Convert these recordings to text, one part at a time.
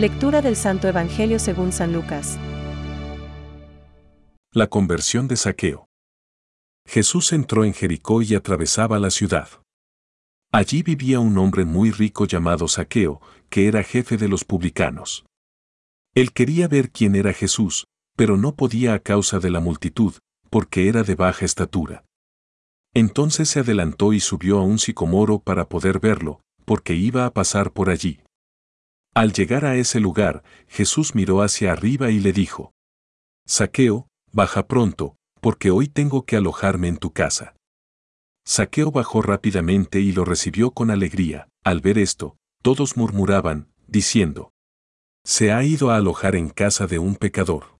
Lectura del Santo Evangelio según San Lucas. La conversión de Saqueo. Jesús entró en Jericó y atravesaba la ciudad. Allí vivía un hombre muy rico llamado Saqueo, que era jefe de los publicanos. Él quería ver quién era Jesús, pero no podía a causa de la multitud, porque era de baja estatura. Entonces se adelantó y subió a un sicomoro para poder verlo, porque iba a pasar por allí. Al llegar a ese lugar, Jesús miró hacia arriba y le dijo, Saqueo, baja pronto, porque hoy tengo que alojarme en tu casa. Saqueo bajó rápidamente y lo recibió con alegría. Al ver esto, todos murmuraban, diciendo, Se ha ido a alojar en casa de un pecador.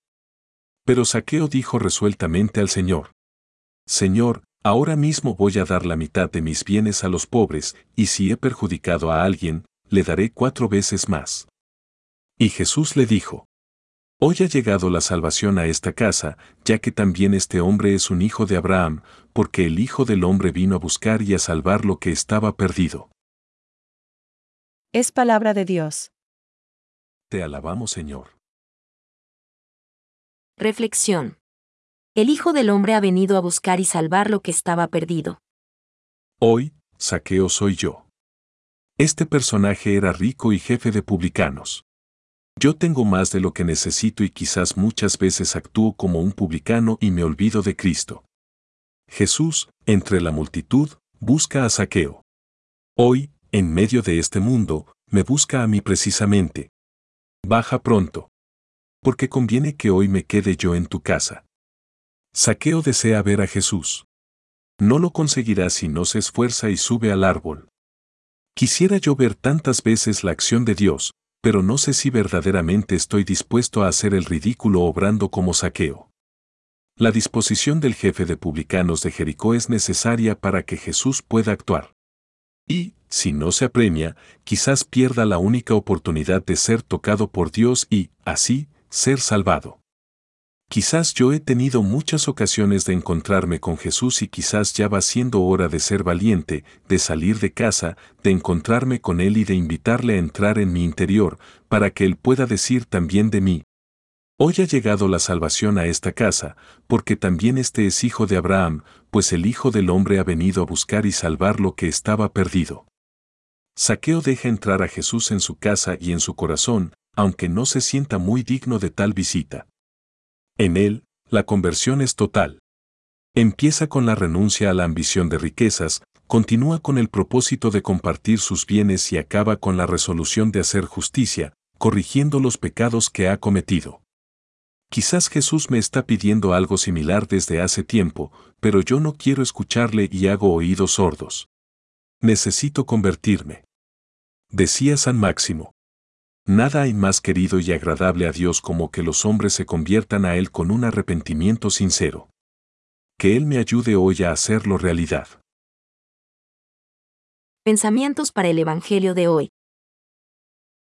Pero Saqueo dijo resueltamente al Señor, Señor, ahora mismo voy a dar la mitad de mis bienes a los pobres, y si he perjudicado a alguien, le daré cuatro veces más. Y Jesús le dijo, Hoy ha llegado la salvación a esta casa, ya que también este hombre es un hijo de Abraham, porque el Hijo del Hombre vino a buscar y a salvar lo que estaba perdido. Es palabra de Dios. Te alabamos, Señor. Reflexión. El Hijo del Hombre ha venido a buscar y salvar lo que estaba perdido. Hoy, Saqueo soy yo. Este personaje era rico y jefe de publicanos. Yo tengo más de lo que necesito y quizás muchas veces actúo como un publicano y me olvido de Cristo. Jesús, entre la multitud, busca a Saqueo. Hoy, en medio de este mundo, me busca a mí precisamente. Baja pronto. Porque conviene que hoy me quede yo en tu casa. Saqueo desea ver a Jesús. No lo conseguirá si no se esfuerza y sube al árbol. Quisiera yo ver tantas veces la acción de Dios, pero no sé si verdaderamente estoy dispuesto a hacer el ridículo obrando como saqueo. La disposición del jefe de publicanos de Jericó es necesaria para que Jesús pueda actuar. Y, si no se apremia, quizás pierda la única oportunidad de ser tocado por Dios y, así, ser salvado. Quizás yo he tenido muchas ocasiones de encontrarme con Jesús y quizás ya va siendo hora de ser valiente, de salir de casa, de encontrarme con Él y de invitarle a entrar en mi interior, para que Él pueda decir también de mí. Hoy ha llegado la salvación a esta casa, porque también este es hijo de Abraham, pues el Hijo del Hombre ha venido a buscar y salvar lo que estaba perdido. Saqueo deja entrar a Jesús en su casa y en su corazón, aunque no se sienta muy digno de tal visita. En él, la conversión es total. Empieza con la renuncia a la ambición de riquezas, continúa con el propósito de compartir sus bienes y acaba con la resolución de hacer justicia, corrigiendo los pecados que ha cometido. Quizás Jesús me está pidiendo algo similar desde hace tiempo, pero yo no quiero escucharle y hago oídos sordos. Necesito convertirme. Decía San Máximo. Nada hay más querido y agradable a Dios como que los hombres se conviertan a Él con un arrepentimiento sincero. Que Él me ayude hoy a hacerlo realidad. Pensamientos para el Evangelio de hoy.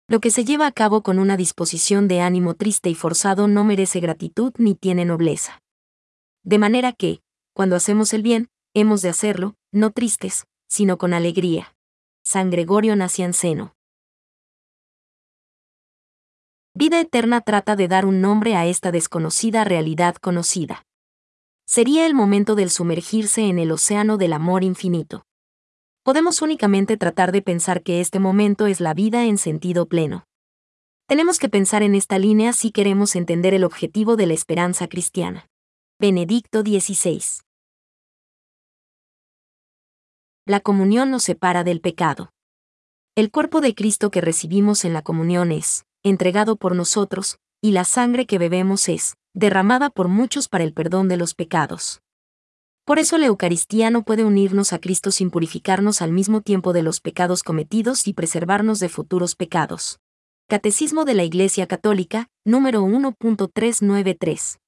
Lo que se lleva a cabo con una disposición de ánimo triste y forzado no merece gratitud ni tiene nobleza. De manera que, cuando hacemos el bien, hemos de hacerlo, no tristes, sino con alegría. San Gregorio Nacianceno. Vida Eterna trata de dar un nombre a esta desconocida realidad conocida. Sería el momento del sumergirse en el océano del amor infinito. Podemos únicamente tratar de pensar que este momento es la vida en sentido pleno. Tenemos que pensar en esta línea si queremos entender el objetivo de la esperanza cristiana. Benedicto XVI. La comunión nos separa del pecado. El cuerpo de Cristo que recibimos en la comunión es, entregado por nosotros, y la sangre que bebemos es, derramada por muchos para el perdón de los pecados. Por eso la Eucaristía no puede unirnos a Cristo sin purificarnos al mismo tiempo de los pecados cometidos y preservarnos de futuros pecados. Catecismo de la Iglesia Católica, número 1.393.